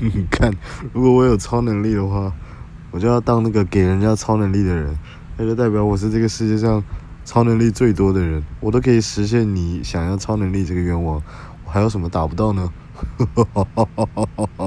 你 看，如果我有超能力的话，我就要当那个给人家超能力的人，那就代表我是这个世界上超能力最多的人，我都可以实现你想要超能力这个愿望，我还有什么达不到呢？